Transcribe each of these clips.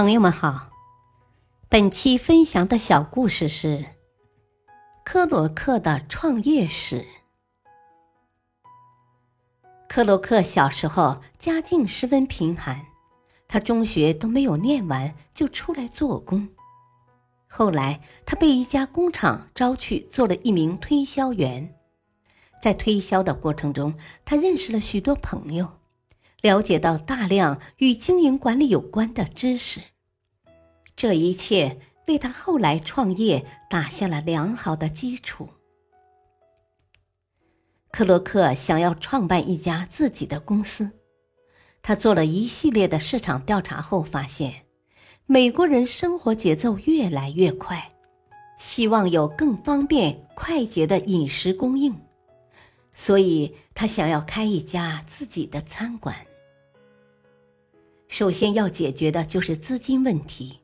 朋友们好，本期分享的小故事是科罗克的创业史。克罗克小时候家境十分贫寒，他中学都没有念完就出来做工。后来，他被一家工厂招去做了一名推销员。在推销的过程中，他认识了许多朋友。了解到大量与经营管理有关的知识，这一切为他后来创业打下了良好的基础。克洛克想要创办一家自己的公司，他做了一系列的市场调查后发现，美国人生活节奏越来越快，希望有更方便快捷的饮食供应，所以他想要开一家自己的餐馆。首先要解决的就是资金问题。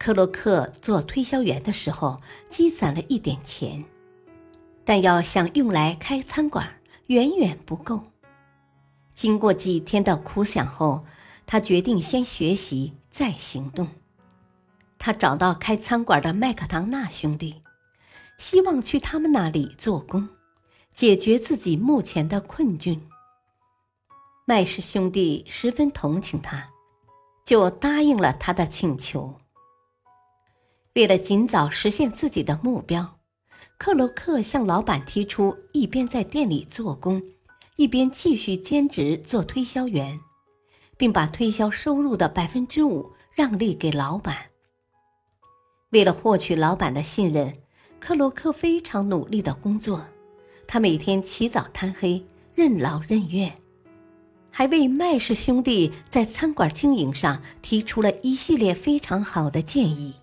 克洛克做推销员的时候积攒了一点钱，但要想用来开餐馆，远远不够。经过几天的苦想后，他决定先学习再行动。他找到开餐馆的麦克唐纳兄弟，希望去他们那里做工，解决自己目前的困境。麦氏兄弟十分同情他，就答应了他的请求。为了尽早实现自己的目标，克洛克向老板提出一边在店里做工，一边继续兼职做推销员，并把推销收入的百分之五让利给老板。为了获取老板的信任，克洛克非常努力的工作，他每天起早贪黑，任劳任怨。还为麦氏兄弟在餐馆经营上提出了一系列非常好的建议，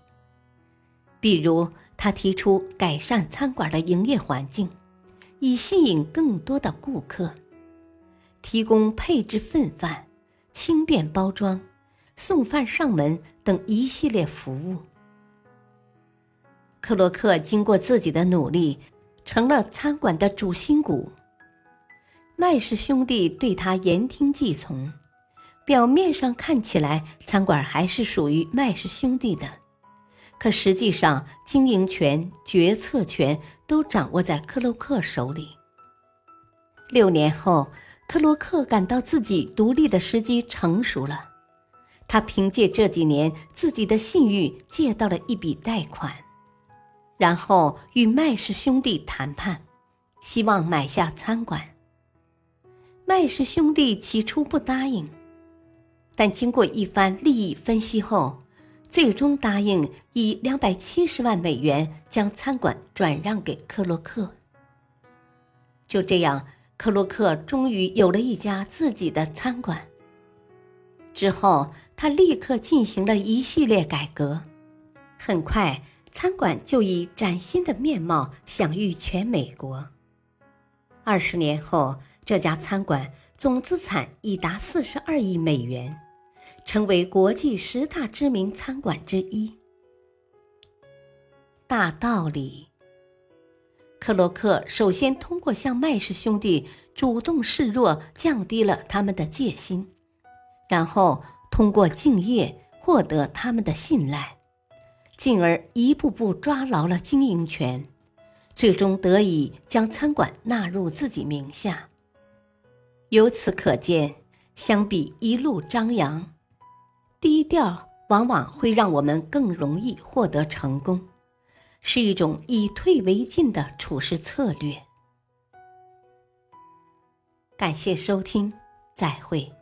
比如他提出改善餐馆的营业环境，以吸引更多的顾客；提供配置份饭、轻便包装、送饭上门等一系列服务。克洛克经过自己的努力，成了餐馆的主心骨。麦氏兄弟对他言听计从，表面上看起来餐馆还是属于麦氏兄弟的，可实际上经营权、决策权都掌握在克洛克手里。六年后，克洛克感到自己独立的时机成熟了，他凭借这几年自己的信誉借到了一笔贷款，然后与麦氏兄弟谈判，希望买下餐馆。麦氏兄弟起初不答应，但经过一番利益分析后，最终答应以两百七十万美元将餐馆转让给克洛克。就这样，克洛克终于有了一家自己的餐馆。之后，他立刻进行了一系列改革，很快，餐馆就以崭新的面貌享誉全美国。二十年后。这家餐馆总资产已达四十二亿美元，成为国际十大知名餐馆之一。大道理，克洛克首先通过向麦氏兄弟主动示弱，降低了他们的戒心，然后通过敬业获得他们的信赖，进而一步步抓牢了经营权，最终得以将餐馆纳入自己名下。由此可见，相比一路张扬，低调往往会让我们更容易获得成功，是一种以退为进的处事策略。感谢收听，再会。